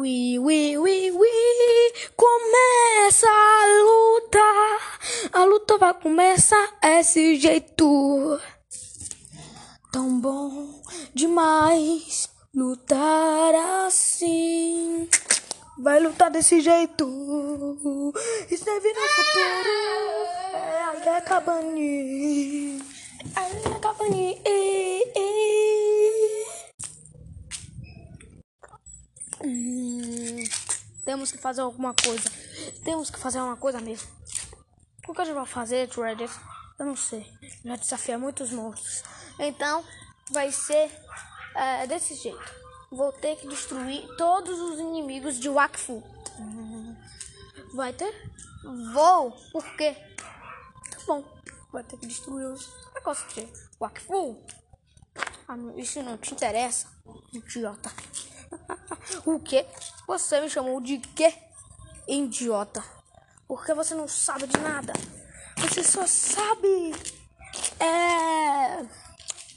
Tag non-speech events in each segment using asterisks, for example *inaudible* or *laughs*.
Ui, ui, ui, ui, começa a luta. A luta vai começar desse jeito. Tão bom demais lutar assim. Vai lutar desse jeito. Esteve no futuro. É a Yakabani. É a Yakabani. Temos que fazer alguma coisa. Temos que fazer uma coisa mesmo. O que a gente vai fazer, Traders? Eu não sei. Já desafiar muitos monstros. Então, vai ser é, desse jeito. Vou ter que destruir todos os inimigos de Wakfu. Vai ter? Vou. Por quê? Tá bom. Vai ter que destruir os negócios de Wakfu. Ah, isso não te interessa, idiota. *laughs* o quê? Você me chamou de quê? Idiota. Porque você não sabe de nada. Você só sabe. É.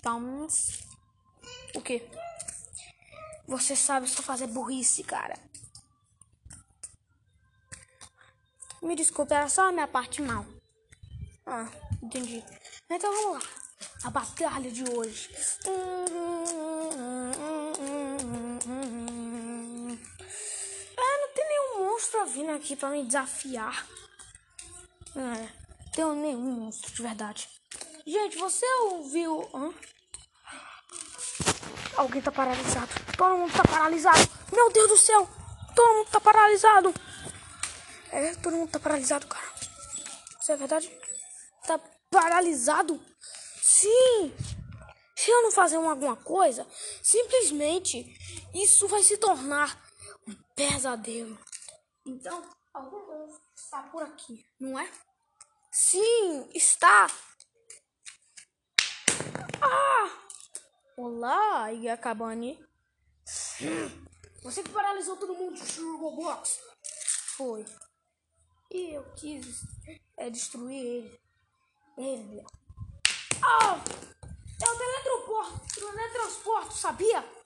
Vamos. O quê? Você sabe só fazer burrice, cara. Me desculpe, era só a minha parte mal. Ah, entendi. Então vamos lá. A batalha de hoje. Ah, não tem nenhum monstro vindo aqui pra me desafiar. É, tem nenhum monstro de verdade. Gente, você ouviu. Hã? Alguém tá paralisado. Todo mundo tá paralisado. Meu Deus do céu. Todo mundo tá paralisado. É, todo mundo tá paralisado, cara. Isso é verdade? Tá paralisado? Sim. Se eu não fazer alguma coisa, simplesmente isso vai se tornar um pesadelo. Então, algum monstro está por aqui, não é? Sim, está. Ah! Olá, Yakabani. Você que paralisou todo mundo de Roblox. Foi. E eu quis é, destruir ele. Ele. Ah! É o teletransporte, teletransporte, sabia?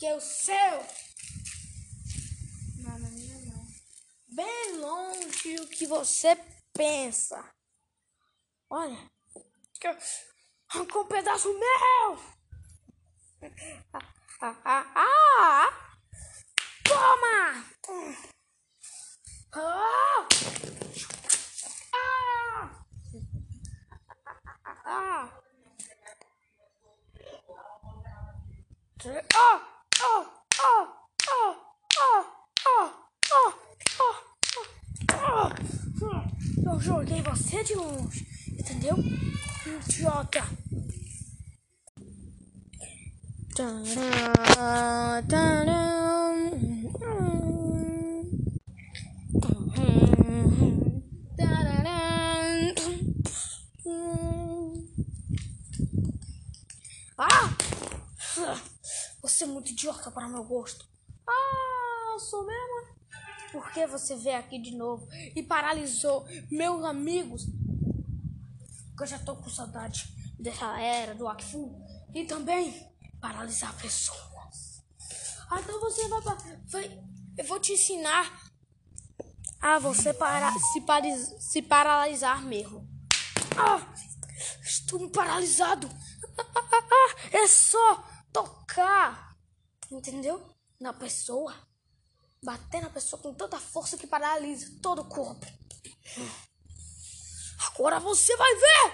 É o céu. Não, não, não, não. Bem longe o que você pensa. Olha. Arrancou um pedaço meu! Ah, ah, ah, ah! Toma! Ah! Ah! Ah! Oh! Oh! Eu joguei você de longe, entendeu? Idiota. Tcharam, tcharam. Ah! Você é muito idiota para meu gosto. Ah, eu sou mesmo? Por que você veio aqui de novo e paralisou meus amigos? Porque eu já tô com saudade dessa era do Akfu. E também paralisar pessoas. Ah, então você vai, vai. Eu vou te ensinar a você para, se, paris, se paralisar mesmo. Ah, estou paralisado. *laughs* É só tocar, entendeu? Na pessoa. Bater na pessoa com tanta força que paralisa todo o corpo. Agora você vai ver!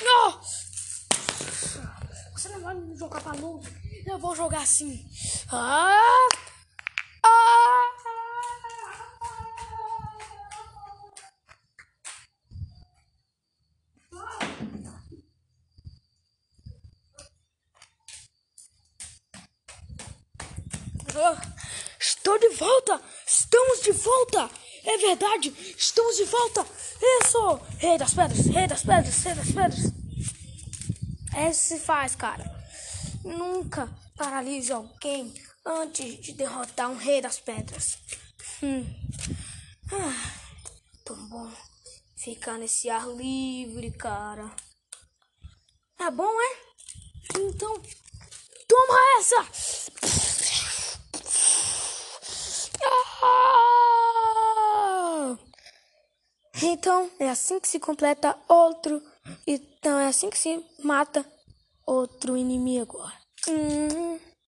Não! Você não vai me jogar pra longe. Eu vou jogar assim. Ah! Ah! Estou de volta! Estamos de volta! É verdade! Estamos de volta! Isso! Rei das pedras! Rei das pedras! Rei das pedras! É isso se faz, cara. Nunca paralise alguém antes de derrotar um rei das pedras. Hum. Ah, tão bom ficar nesse ar livre, cara. Tá bom, é? Então, toma essa! Ah! Então, é assim que se completa outro. Então, é assim que se mata outro inimigo. Hum.